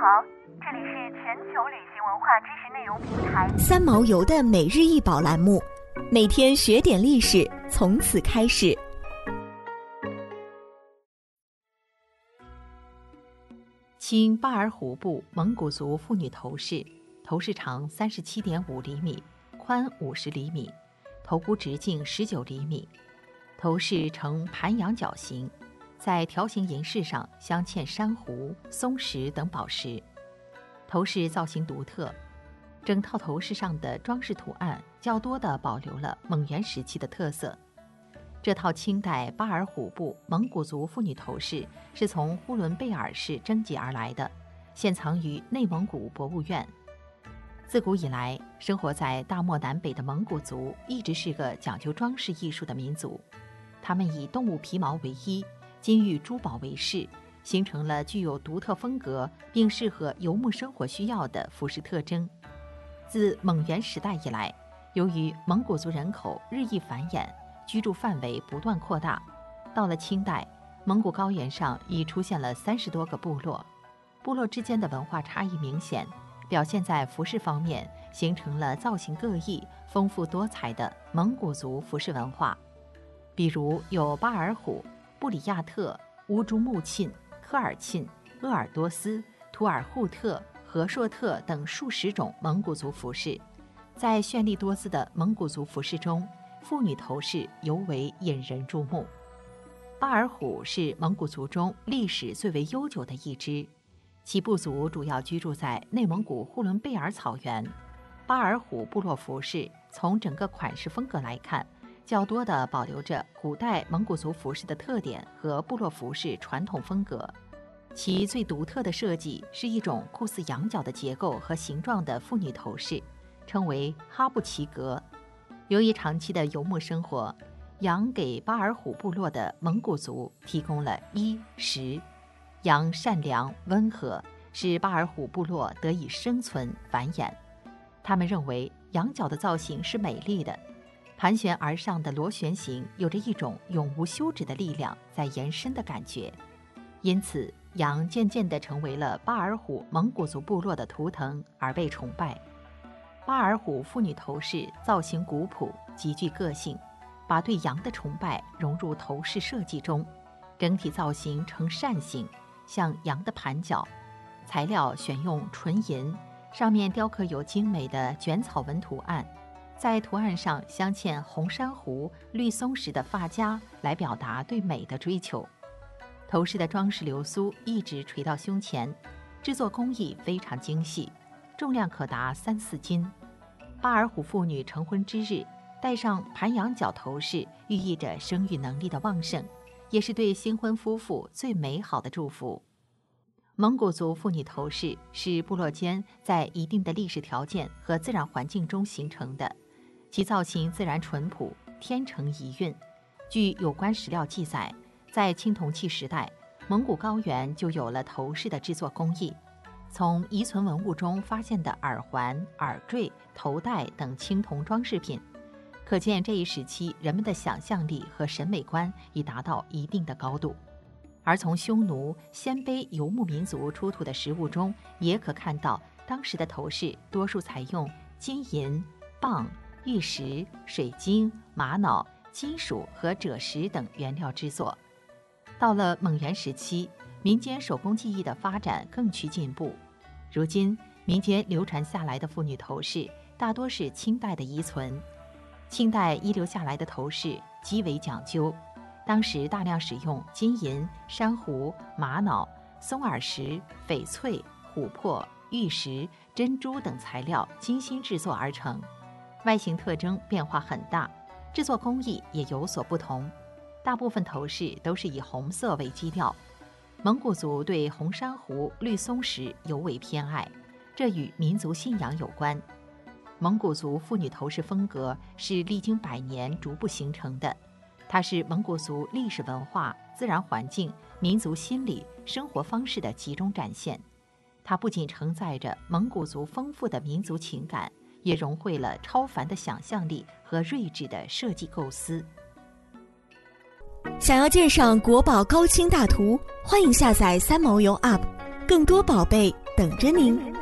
好，这里是全球旅行文化知识内容平台三毛游的每日一宝栏目，每天学点历史，从此开始。清巴尔虎部蒙古族妇女头饰，头饰长三十七点五厘米，宽五十厘米，头箍直径十九厘米，头饰呈盘羊角形。在条形银饰上镶嵌珊瑚、松石等宝石，头饰造型独特，整套头饰上的装饰图案较多地保留了蒙元时期的特色。这套清代巴尔虎部蒙古族妇女头饰是从呼伦贝尔市征集而来的，现藏于内蒙古博物院。自古以来，生活在大漠南北的蒙古族一直是个讲究装饰艺术的民族，他们以动物皮毛为衣。金玉珠宝为饰，形成了具有独特风格并适合游牧生活需要的服饰特征。自蒙元时代以来，由于蒙古族人口日益繁衍，居住范围不断扩大，到了清代，蒙古高原上已出现了三十多个部落，部落之间的文化差异明显，表现在服饰方面，形成了造型各异、丰富多彩的蒙古族服饰文化。比如有巴尔虎。布里亚特、乌珠穆沁、科尔沁、鄂尔多斯、图尔扈特、和硕特等数十种蒙古族服饰，在绚丽多姿的蒙古族服饰中，妇女头饰尤为引人注目。巴尔虎是蒙古族中历史最为悠久的一支，其部族主要居住在内蒙古呼伦贝尔草原。巴尔虎部落服饰从整个款式风格来看。较多的保留着古代蒙古族服饰的特点和部落服饰传统风格，其最独特的设计是一种酷似羊角的结构和形状的妇女头饰，称为哈布奇格。由于长期的游牧生活，羊给巴尔虎部落的蒙古族提供了衣食。羊善良温和，使巴尔虎部落得以生存繁衍。他们认为羊角的造型是美丽的。盘旋而上的螺旋形有着一种永无休止的力量在延伸的感觉，因此羊渐渐地成为了巴尔虎蒙古族部落的图腾而被崇拜。巴尔虎妇女头饰造型古朴，极具个性，把对羊的崇拜融入头饰设计中，整体造型呈扇形，像羊的盘角，材料选用纯银，上面雕刻有精美的卷草纹图案。在图案上镶嵌红珊瑚、绿松石的发夹，来表达对美的追求。头饰的装饰流苏一直垂到胸前，制作工艺非常精细，重量可达三四斤。巴尔虎妇女成婚之日，戴上盘羊角头饰，寓意着生育能力的旺盛，也是对新婚夫妇最美好的祝福。蒙古族妇女头饰是部落间在一定的历史条件和自然环境中形成的。其造型自然淳朴，天成遗韵。据有关史料记载，在青铜器时代，蒙古高原就有了头饰的制作工艺。从遗存文物中发现的耳环、耳坠、头带等青铜装饰品，可见这一时期人们的想象力和审美观已达到一定的高度。而从匈奴、鲜卑游牧民族出土的实物中，也可看到当时的头饰多数采用金银棒。玉石、水晶、玛瑙、金属和赭石等原料制作。到了蒙元时期，民间手工技艺的发展更趋进步。如今，民间流传下来的妇女头饰大多是清代的遗存。清代遗留下来的头饰极为讲究，当时大量使用金银、珊瑚、玛瑙、松耳石、翡翠、琥珀、玉石、珍珠等材料精心制作而成。外形特征变化很大，制作工艺也有所不同。大部分头饰都是以红色为基调，蒙古族对红珊瑚、绿松石尤为偏爱，这与民族信仰有关。蒙古族妇女头饰风格是历经百年逐步形成的，它是蒙古族历史文化、自然环境、民族心理、生活方式的集中展现。它不仅承载着蒙古族丰富的民族情感。也融汇了超凡的想象力和睿智的设计构思。想要鉴赏国宝高清大图，欢迎下载三毛游 App，更多宝贝等着您。